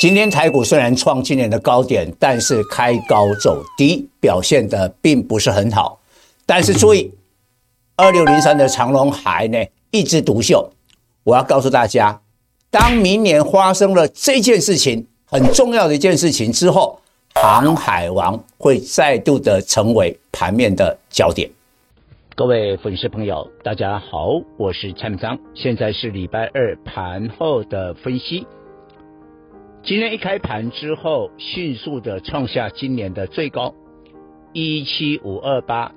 今天台股虽然创今年的高点，但是开高走低，表现的并不是很好。但是注意，二六零三的长荣海呢一枝独秀。我要告诉大家，当明年发生了这件事情，很重要的一件事情之后，航海王会再度的成为盘面的焦点。各位粉丝朋友，大家好，我是蔡明彰，现在是礼拜二盘后的分析。今天一开盘之后，迅速的创下今年的最高一七五二八，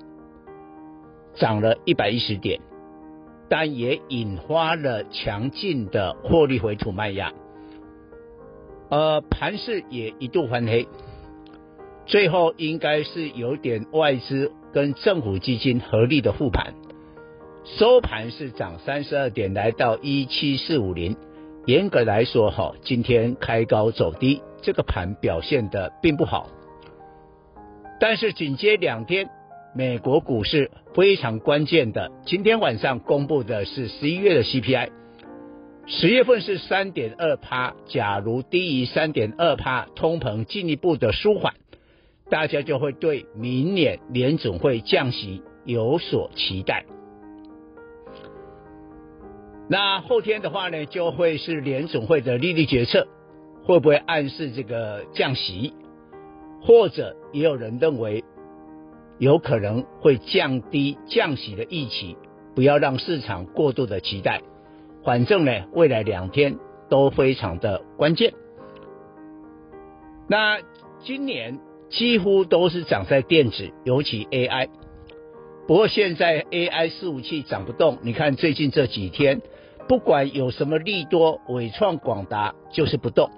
涨了一百一十点，但也引发了强劲的获利回吐卖压。呃，盘势也一度翻黑，最后应该是有点外资。跟政府基金合力的护盘，收盘是涨三十二点，来到一七四五零。严格来说，哈，今天开高走低，这个盘表现的并不好。但是紧接两天，美国股市非常关键的，今天晚上公布的是十一月的 CPI，十月份是三点二趴，假如低于三点二趴，通膨进一步的舒缓。大家就会对明年联总会降息有所期待。那后天的话呢，就会是联总会的利率决策，会不会暗示这个降息？或者也有人认为，有可能会降低降息的预期，不要让市场过度的期待。反正呢，未来两天都非常的关键。那今年。几乎都是涨在电子，尤其 AI。不过现在 AI 伺服器涨不动，你看最近这几天，不管有什么利多，伟创、广达就是不动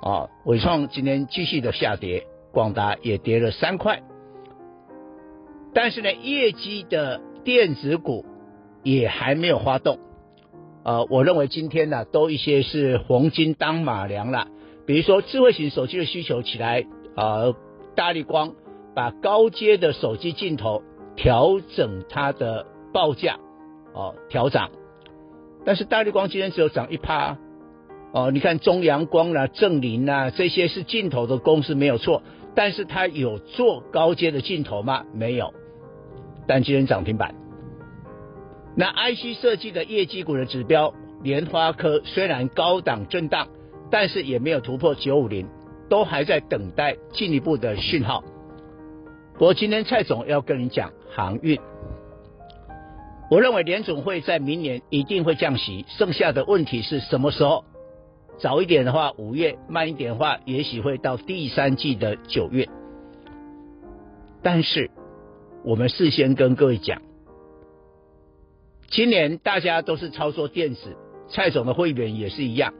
啊。伟创今天继续的下跌，广达也跌了三块。但是呢，业绩的电子股也还没有发动。呃，我认为今天呢，都一些是黄金当马粮了。比如说智慧型手机的需求起来，呃。大力光把高阶的手机镜头调整它的报价哦，调涨，但是大绿光今天只有涨一趴哦。你看中阳光啦、啊、正林啊这些是镜头的公司没有错，但是它有做高阶的镜头吗？没有，但今天涨停板。那 IC 设计的业绩股的指标，联发科虽然高档震荡，但是也没有突破九五零。都还在等待进一步的讯号。不过今天蔡总要跟你讲航运，我认为联总会在明年一定会降息，剩下的问题是什么时候？早一点的话五月，慢一点的话也许会到第三季的九月。但是我们事先跟各位讲，今年大家都是操作电子，蔡总的会员也是一样。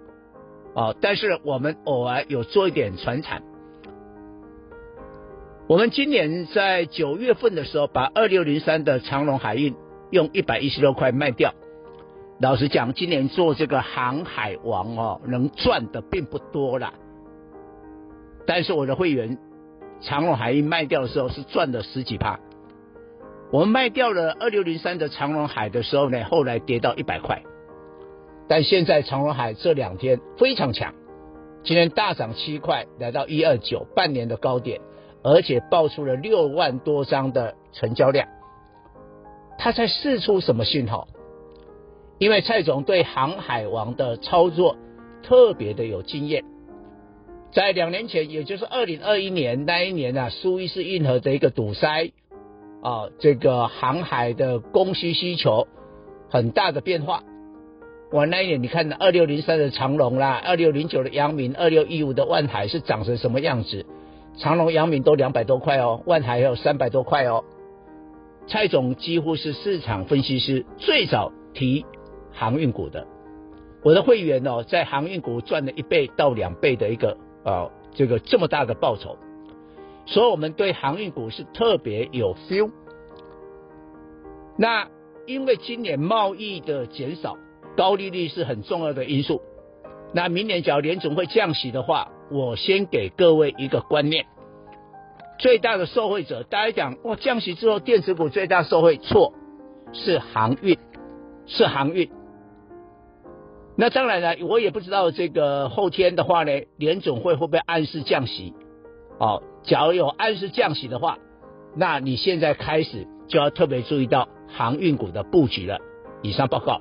哦，但是我们偶尔有做一点传产。我们今年在九月份的时候，把二六零三的长隆海运用一百一十六块卖掉。老实讲，今年做这个航海王哦，能赚的并不多啦。但是我的会员长隆海运卖掉的时候是赚了十几趴。我们卖掉了二六零三的长隆海的时候呢，后来跌到一百块。但现在长隆海这两天非常强，今天大涨七块，来到一二九，半年的高点，而且爆出了六万多张的成交量。他在试出什么信号？因为蔡总对航海王的操作特别的有经验，在两年前，也就是二零二一年那一年啊，苏伊士运河的一个堵塞啊，这个航海的供需需求很大的变化。我那一年，你看二六零三的长荣啦，二六零九的阳明，二六一五的万海是长成什么样子？长隆、阳明都两百多块哦，万海还有三百多块哦。蔡总几乎是市场分析师最早提航运股的，我的会员哦，在航运股赚了一倍到两倍的一个呃这个这么大的报酬，所以我们对航运股是特别有 feel。那因为今年贸易的减少。高利率是很重要的因素。那明年假如联总会降息的话，我先给各位一个观念：最大的受惠者，大家讲哇，降息之后电子股最大受惠，错，是航运，是航运。那当然了，我也不知道这个后天的话呢，联总会会不会暗示降息？哦，假如有暗示降息的话，那你现在开始就要特别注意到航运股的布局了。以上报告。